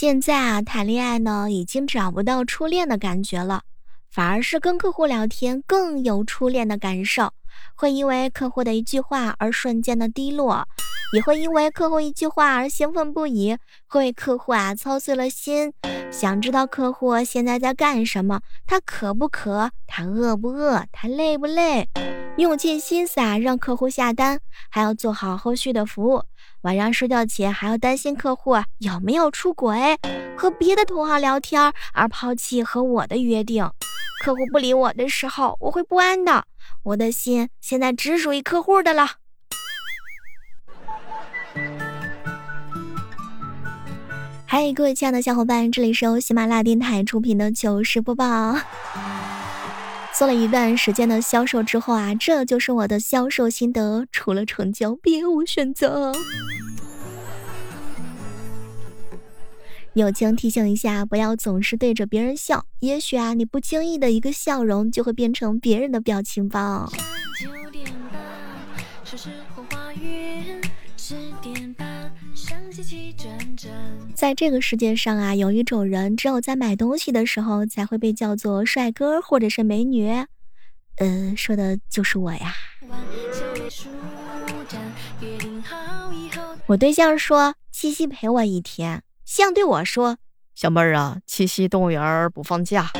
现在啊，谈恋爱呢，已经找不到初恋的感觉了，反而是跟客户聊天更有初恋的感受。会因为客户的一句话而瞬间的低落，也会因为客户一句话而兴奋不已，会为客户啊操碎了心，想知道客户现在在干什么，他渴不渴，他饿不饿，他累不累，用尽心思啊让客户下单，还要做好后续的服务。晚上睡觉前还要担心客户有没有出轨，和别的同行聊天而抛弃和我的约定。客户不理我的时候，我会不安的。我的心现在只属于客户的了。嗨，各位亲爱的小伙伴，这里是由喜马拉雅电台出品的糗事播报。做了一段时间的销售之后啊，这就是我的销售心得：除了成交，别无选择。友情提醒一下，不要总是对着别人笑，也许啊，你不经意的一个笑容就会变成别人的表情包。在这个世界上啊，有一种人，只有在买东西的时候才会被叫做帅哥或者是美女，呃，说的就是我呀。我对象说七夕陪我一天。象对我说：“小妹儿啊，七夕动物园不放假。”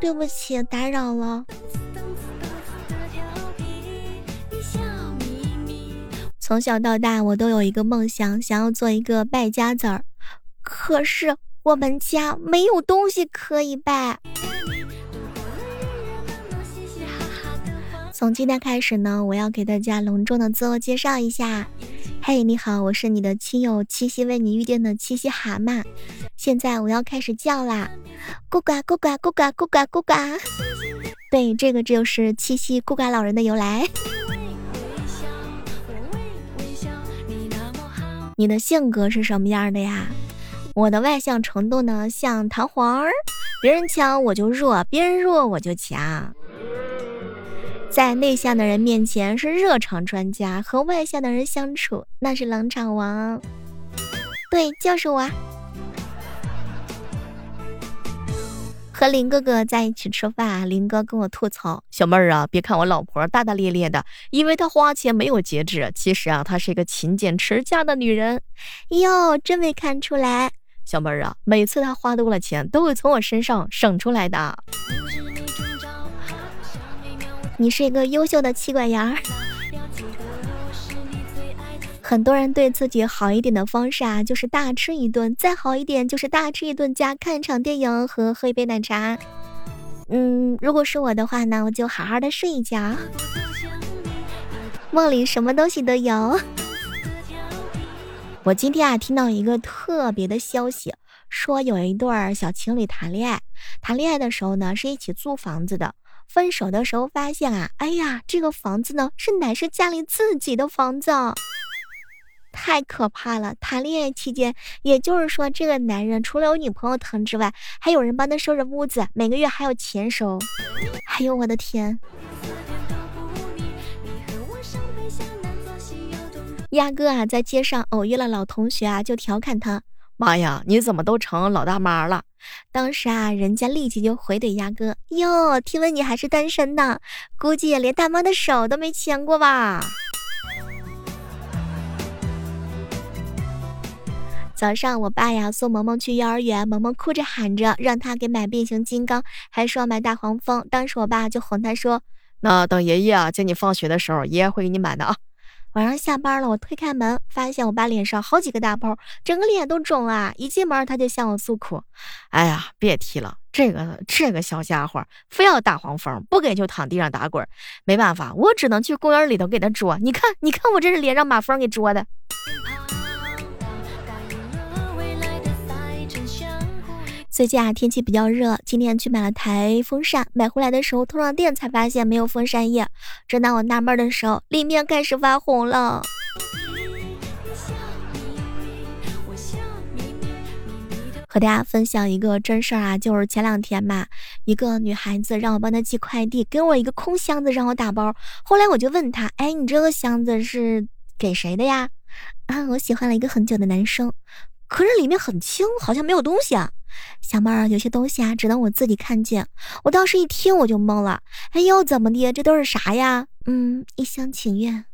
对不起，打扰了。从小到大，我都有一个梦想，想要做一个败家子儿。可是我们家没有东西可以败。从今天开始呢，我要给大家隆重的自我介绍一下。嘿，你好，我是你的亲友七夕为你预定的七夕蛤蟆。现在我要开始叫啦，咕呱咕呱咕呱咕呱咕呱。对，这个就是七夕咕呱老人的由来。你的性格是什么样的呀？我的外向程度呢，像弹簧儿，别人强我就弱，别人弱我就强。在内向的人面前是热场专家，和外向的人相处那是冷场王。对，就是我。和林哥哥在一起吃饭，林哥跟我吐槽：“小妹儿啊，别看我老婆大大咧咧的，因为她花钱没有节制。其实啊，她是一个勤俭持家的女人。”哟，真没看出来。小妹儿啊，每次她花多了钱，都会从我身上省出来的。你是一个优秀的妻管严。很多人对自己好一点的方式啊，就是大吃一顿，再好一点就是大吃一顿加看一场电影和喝一杯奶茶。嗯，如果是我的话呢，我就好好的睡一觉，梦里什么东西都有。我今天啊，听到一个特别的消息，说有一对小情侣谈恋爱，谈恋爱的时候呢，是一起租房子的。分手的时候发现啊，哎呀，这个房子呢是乃是家里自己的房子，太可怕了！谈恋爱期间，也就是说，这个男人除了有女朋友疼之外，还有人帮他收拾屋子，每个月还有钱收。哎呦我的天！鸭哥啊，在街上偶遇了老同学啊，就调侃他。妈呀，你怎么都成老大妈了？当时啊，人家立即就回怼鸭哥：“哟，听闻你还是单身呢，估计连大妈的手都没牵过吧？”早上我爸呀送萌萌去幼儿园，萌萌哭着喊着让他给买变形金刚，还说要买大黄蜂。当时我爸就哄他说：“那等爷爷啊接你放学的时候，爷爷会给你买的啊。”晚上下班了，我推开门，发现我爸脸上好几个大包，整个脸都肿了。一进门他就向我诉苦：“哎呀，别提了，这个这个小家伙非要大黄蜂，不给就躺地上打滚。没办法，我只能去公园里头给他捉。你看，你看我这是脸让马蜂给捉的。”最近啊，天气比较热，今天去买了台风扇，买回来的时候通上电才发现没有风扇叶。正当我纳闷的时候，里面开始发红了。和大家分享一个真事儿啊，就是前两天嘛，一个女孩子让我帮她寄快递，给我一个空箱子让我打包。后来我就问她，哎，你这个箱子是给谁的呀？啊，我喜欢了一个很久的男生。可是里面很轻，好像没有东西啊。小妹儿，有些东西啊，只能我自己看见。我当时一听我就懵了，哎呦，怎么的？这都是啥呀？嗯，一厢情愿。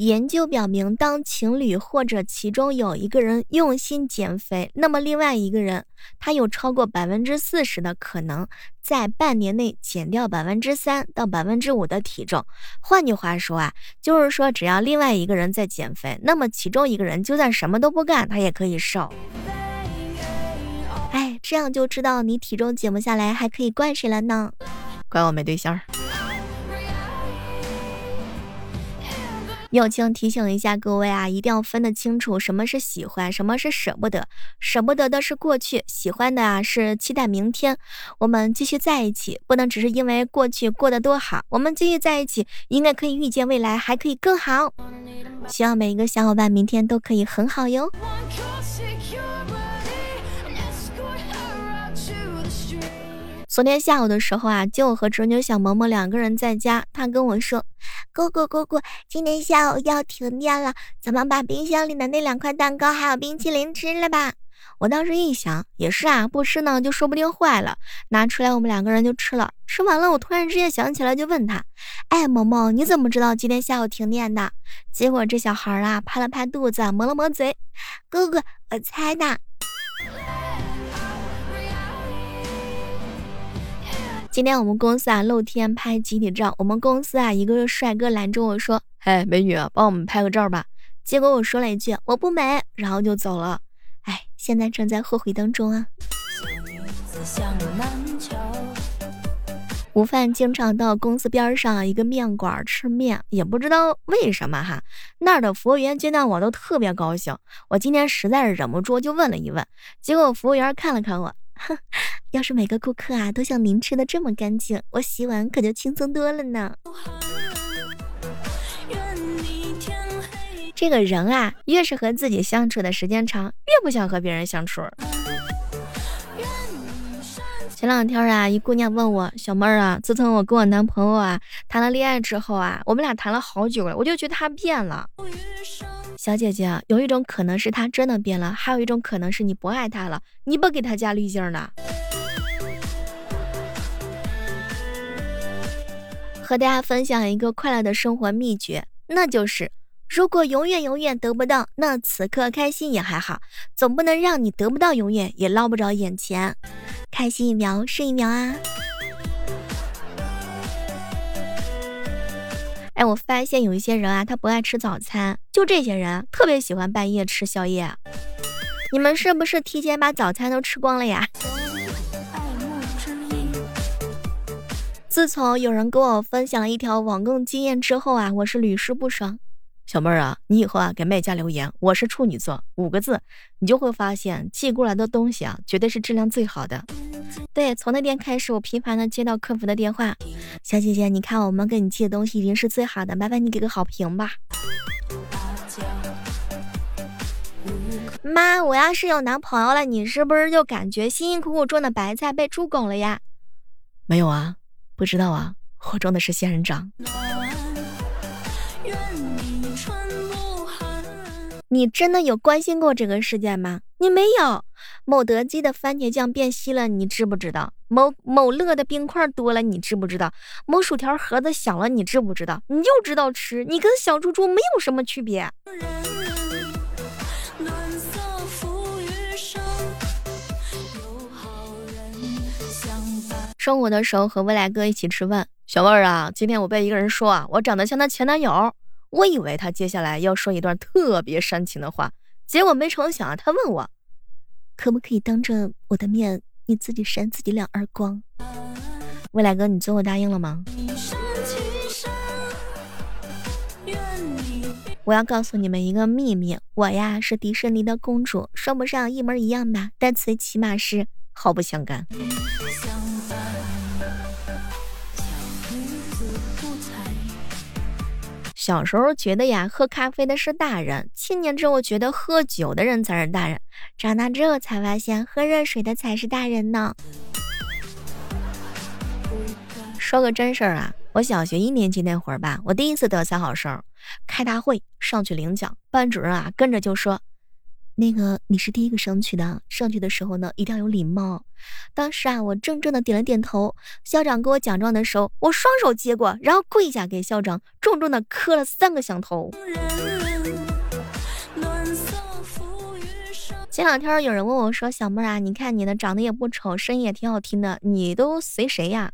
研究表明，当情侣或者其中有一个人用心减肥，那么另外一个人他有超过百分之四十的可能在半年内减掉百分之三到百分之五的体重。换句话说啊，就是说只要另外一个人在减肥，那么其中一个人就算什么都不干，他也可以瘦。哎，这样就知道你体重减不下来，还可以怪谁了呢？怪我没对象。友情提醒一下各位啊，一定要分得清楚什么是喜欢，什么是舍不得。舍不得的是过去，喜欢的啊是期待明天。我们继续在一起，不能只是因为过去过得多好。我们继续在一起，应该可以预见未来还可以更好。希望每一个小伙伴明天都可以很好哟。昨天下午的时候啊，就我和侄女小萌萌两个人在家，她跟我说：“姑姑姑姑，今天下午要停电了，咱们把冰箱里的那两块蛋糕还有冰淇淋吃了吧。”我当时一想，也是啊，不吃呢就说不定坏了，拿出来我们两个人就吃了。吃完了，我突然之间想起来，就问他：“哎，萌萌，你怎么知道今天下午停电的？”结果这小孩啊，拍了拍肚子，抹了抹嘴：“哥哥，我猜的。”今天我们公司啊露天拍集体照，我们公司啊一个帅哥拦着我说：“嘿，美女，帮我们拍个照吧。”结果我说了一句：“我不美。”然后就走了。哎，现在正在后悔当中啊。午饭经常到公司边上一个面馆吃面，也不知道为什么哈，那儿的服务员见到我都特别高兴。我今天实在是忍不住，就问了一问，结果服务员看了看我，要是每个顾客啊都像您吃的这么干净，我洗碗可就轻松多了呢。这个人啊，越是和自己相处的时间长，越不想和别人相处。前两天啊，一姑娘问我小妹儿啊，自从我跟我男朋友啊谈了恋爱之后啊，我们俩谈了好久了，我就觉得他变了。小姐姐，有一种可能是他真的变了，还有一种可能是你不爱他了，你不给他加滤镜呢。和大家分享一个快乐的生活秘诀，那就是如果永远永远得不到，那此刻开心也还好，总不能让你得不到永远也捞不着眼前，开心一秒是一秒啊！哎，我发现有一些人啊，他不爱吃早餐，就这些人特别喜欢半夜吃宵夜，你们是不是提前把早餐都吃光了呀？自从有人跟我分享了一条网购经验之后啊，我是屡试不爽。小妹儿啊，你以后啊给卖家留言，我是处女座五个字，你就会发现寄过来的东西啊，绝对是质量最好的。对，从那天开始，我频繁的接到客服的电话，小姐姐，你看我们给你寄的东西已经是最好的，麻烦你给个好评吧。妈，我要是有男朋友了，你是不是就感觉辛辛苦苦种的白菜被猪拱了呀？没有啊。不知道啊，我种的是仙人掌。你真的有关心过这个事件吗？你没有。某德基的番茄酱变稀了，你知不知道？某某乐的冰块多了，你知不知道？某薯条盒子小了，你知不知道？你就知道吃，你跟小猪猪没有什么区别。中午的时候和未来哥一起吃饭，小妹儿啊，今天我被一个人说啊，我长得像他前男友。我以为他接下来要说一段特别煽情的话，结果没成想啊他问我，可不可以当着我的面你自己扇自己两耳光？未来哥，你最后答应了吗？我要告诉你们一个秘密，我呀是迪士尼的公主，说不上一模一样吧，但最起码是毫不相干。小时候觉得呀，喝咖啡的是大人；青年之后觉得喝酒的人才是大人；长大之后才发现喝热水的才是大人呢。说个真事儿啊，我小学一年级那会儿吧，我第一次得三好生，开大会上去领奖，班主任啊跟着就说：“那个你是第一个上去的，上去的时候呢一定要有礼貌。”当时啊，我怔怔的点了点头。校长给我奖状的时候，我双手接过，然后跪下给校长重重的磕了三个响头。前两天有人问我说：“小妹啊，你看你呢，长得也不丑，声音也挺好听的，你都随谁呀？”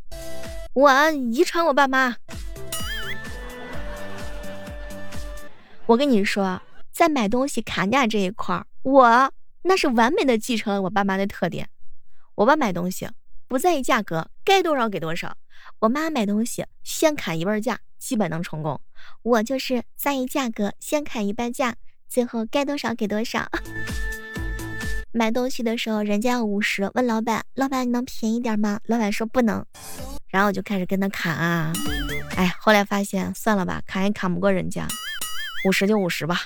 我遗传我爸妈。我跟你说，在买东西砍价这一块儿，我那是完美的继承了我爸妈的特点。我爸买东西不在意价格，该多少给多少；我妈买东西先砍一半价，基本能成功。我就是在意价格，先砍一半价，最后该多少给多少。买东西的时候，人家要五十，问老板：“老板，你能便宜点吗？”老板说：“不能。”然后我就开始跟他砍啊，哎，后来发现算了吧，砍也砍不过人家，五十就五十吧。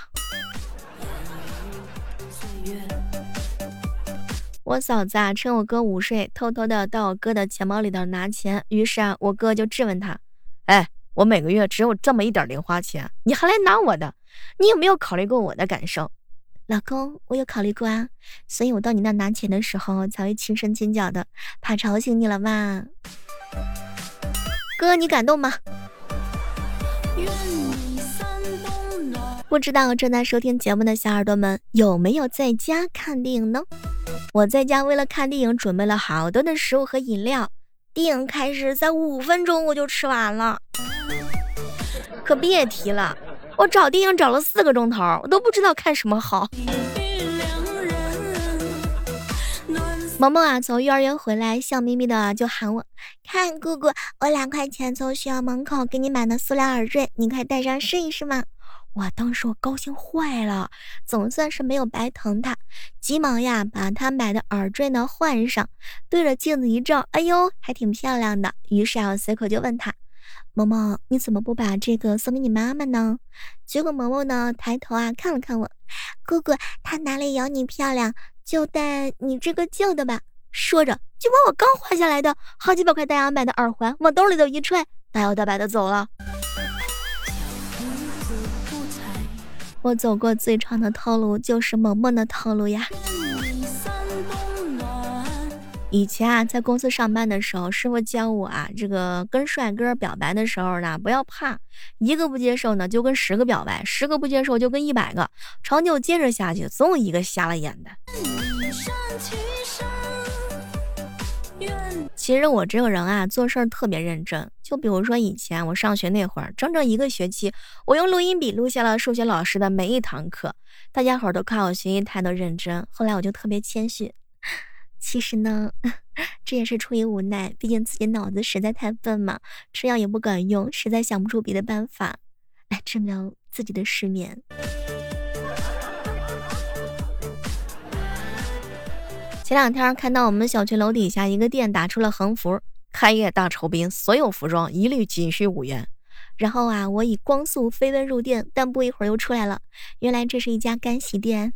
我嫂子啊，趁我哥午睡，偷偷的到我哥的钱包里头拿钱。于是啊，我哥就质问他：“哎，我每个月只有这么一点零花钱，你还来拿我的？你有没有考虑过我的感受？”老公，我有考虑过啊，所以我到你那拿钱的时候才会轻声轻脚的，怕吵醒你了吧？哥，你感动吗？不知道正在收听节目的小耳朵们有没有在家看电影呢？我在家为了看电影准备了好多的食物和饮料，电影开始在五分钟我就吃完了，可别提了。我找电影找了四个钟头，我都不知道看什么好。萌萌啊，从幼儿园回来，笑眯眯的就喊我：“看姑姑，我两块钱从学校门口给你买的塑料耳坠，你快戴上试一试嘛！”哇，当时我高兴坏了，总算是没有白疼他，急忙呀把他买的耳坠呢换上，对着镜子一照，哎呦，还挺漂亮的。于是啊，我随口就问他。萌萌，你怎么不把这个送给你妈妈呢？结果萌萌呢，抬头啊看了看我，姑姑，她哪里有你漂亮？就戴你这个旧的吧。说着，就把我刚换下来的好几百块大洋买的耳环往兜里头一揣，大摇大摆的走了。我走过最长的套路就是萌萌的套路呀。以前啊，在公司上班的时候，师傅教我啊，这个跟帅哥表白的时候呢，不要怕，一个不接受呢，就跟十个表白；十个不接受，就跟一百个，长久坚持下去，总有一个瞎了眼的。其实我这个人啊，做事儿特别认真。就比如说以前我上学那会儿，整整一个学期，我用录音笔录下了数学老师的每一堂课，大家伙儿都夸我学习态度认真。后来我就特别谦虚。其实呢，这也是出于无奈，毕竟自己脑子实在太笨嘛，吃药也不管用，实在想不出别的办法来治疗自己的失眠。前两天看到我们小区楼底下一个店打出了横幅：“开业大酬宾，所有服装一律仅需五元。”然后啊，我以光速飞奔入店，但不一会儿又出来了，原来这是一家干洗店。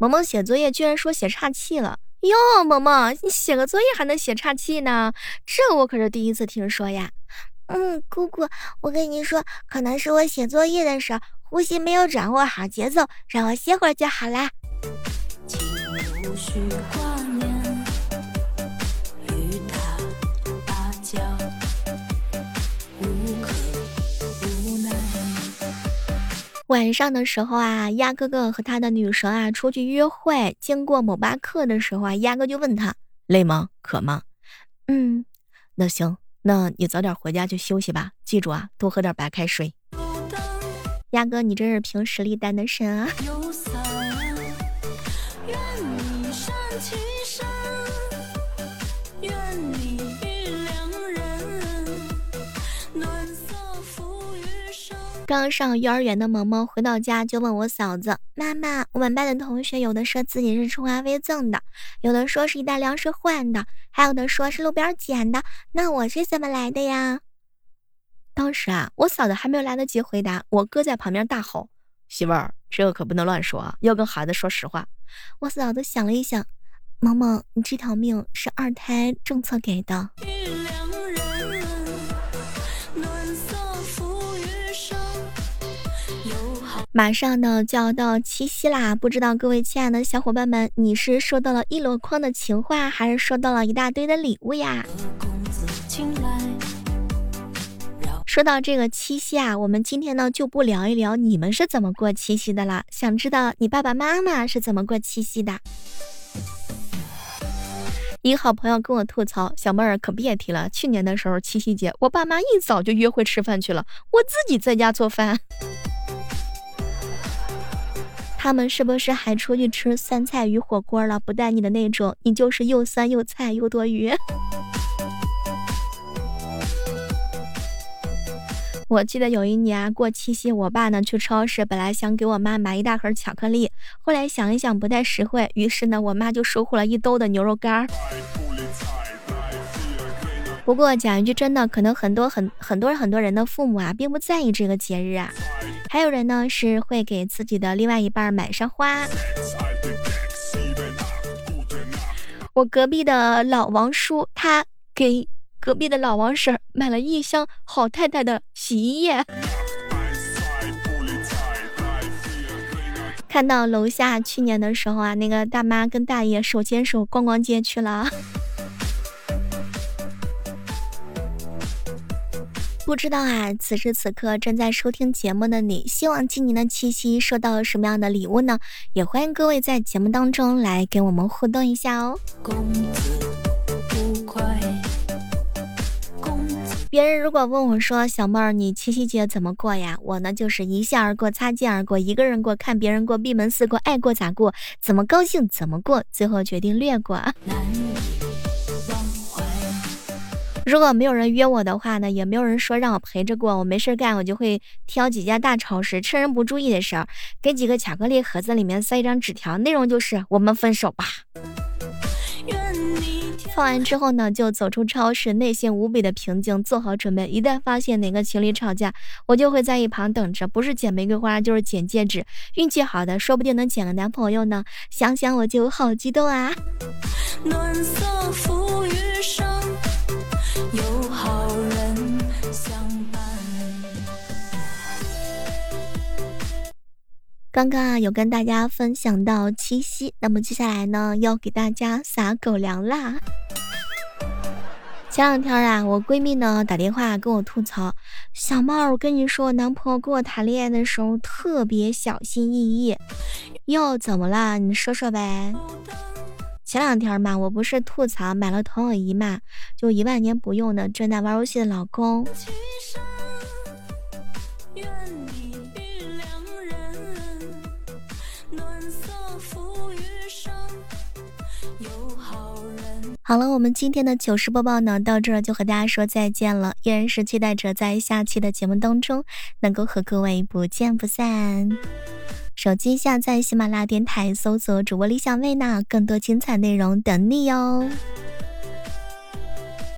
萌萌写作业居然说写岔气了哟！萌萌，你写个作业还能写岔气呢？这我可是第一次听说呀。嗯，姑姑，我跟你说，可能是我写作业的时候呼吸没有掌握好节奏，让我歇会儿就好啦。晚上的时候啊，鸭哥哥和他的女神啊出去约会，经过某巴克的时候啊，鸭哥就问他累吗？渴吗？嗯，那行，那你早点回家去休息吧，记住啊，多喝点白开水。鸭哥，你真是凭实力单的身啊！刚上幼儿园的萌萌回到家就问我嫂子：“妈妈，我们班的同学有的说自己是充话费赠的，有的说是一袋粮食换的，还有的说是路边捡的，那我是怎么来的呀？”当时啊，我嫂子还没有来得及回答，我哥在旁边大吼：“媳妇儿，这个可不能乱说啊，要跟孩子说实话。”我嫂子想了一想：“萌萌，你这条命是二胎政策给的。马上呢就要到七夕啦，不知道各位亲爱的小伙伴们，你是收到了一箩筐的情话，还是收到了一大堆的礼物呀？说到这个七夕啊，我们今天呢就不聊一聊你们是怎么过七夕的了，想知道你爸爸妈妈是怎么过七夕的？一个好朋友跟我吐槽，小妹儿可别提了，去年的时候七夕节，我爸妈一早就约会吃饭去了，我自己在家做饭。他们是不是还出去吃酸菜鱼火锅了？不带你的那种，你就是又酸又菜又多余。我记得有一年过七夕，我爸呢去超市，本来想给我妈买一大盒巧克力，后来想一想不太实惠，于是呢，我妈就收获了一兜的牛肉干。不过讲一句真的，可能很多很很多很多人的父母啊，并不在意这个节日啊。还有人呢，是会给自己的另外一半买上花。我隔壁的老王叔，他给隔壁的老王婶买了一箱好太太的洗衣液。看到楼下去年的时候啊，那个大妈跟大爷手牵手逛逛街去了。不知道啊，此时此刻正在收听节目的你，希望今年的七夕收到了什么样的礼物呢？也欢迎各位在节目当中来跟我们互动一下哦。别人如果问我说：“小妹儿，你七夕节怎么过呀？”我呢就是一笑而过，擦肩而过，一个人过，看别人过，闭门思过，爱过咋过，怎么高兴怎么过，最后决定略过。如果没有人约我的话呢，也没有人说让我陪着过，我没事干，我就会挑几家大超市，趁人不注意的时候，给几个巧克力盒子里面塞一张纸条，内容就是我们分手吧。放完之后呢，就走出超市，内心无比的平静，做好准备，一旦发现哪个情侣吵架，我就会在一旁等着，不是捡玫瑰花就是捡戒指，运气好的说不定能捡个男朋友呢，想想我就好激动啊。暖色刚刚啊，有跟大家分享到七夕，那么接下来呢，要给大家撒狗粮啦。前两天啊，我闺蜜呢打电话跟我吐槽，小猫，我跟你说，我男朋友跟我谈恋爱的时候特别小心翼翼。又怎么了？你说说呗。前两天嘛，我不是吐槽买了投影仪嘛，就一万年不用的，正在玩游戏的老公。好了，我们今天的糗事播报呢，到这儿就和大家说再见了。依然是期待着在下期的节目当中，能够和各位不见不散。手机下载喜马拉雅电台，搜索主播李小妹呢，更多精彩内容等你哟。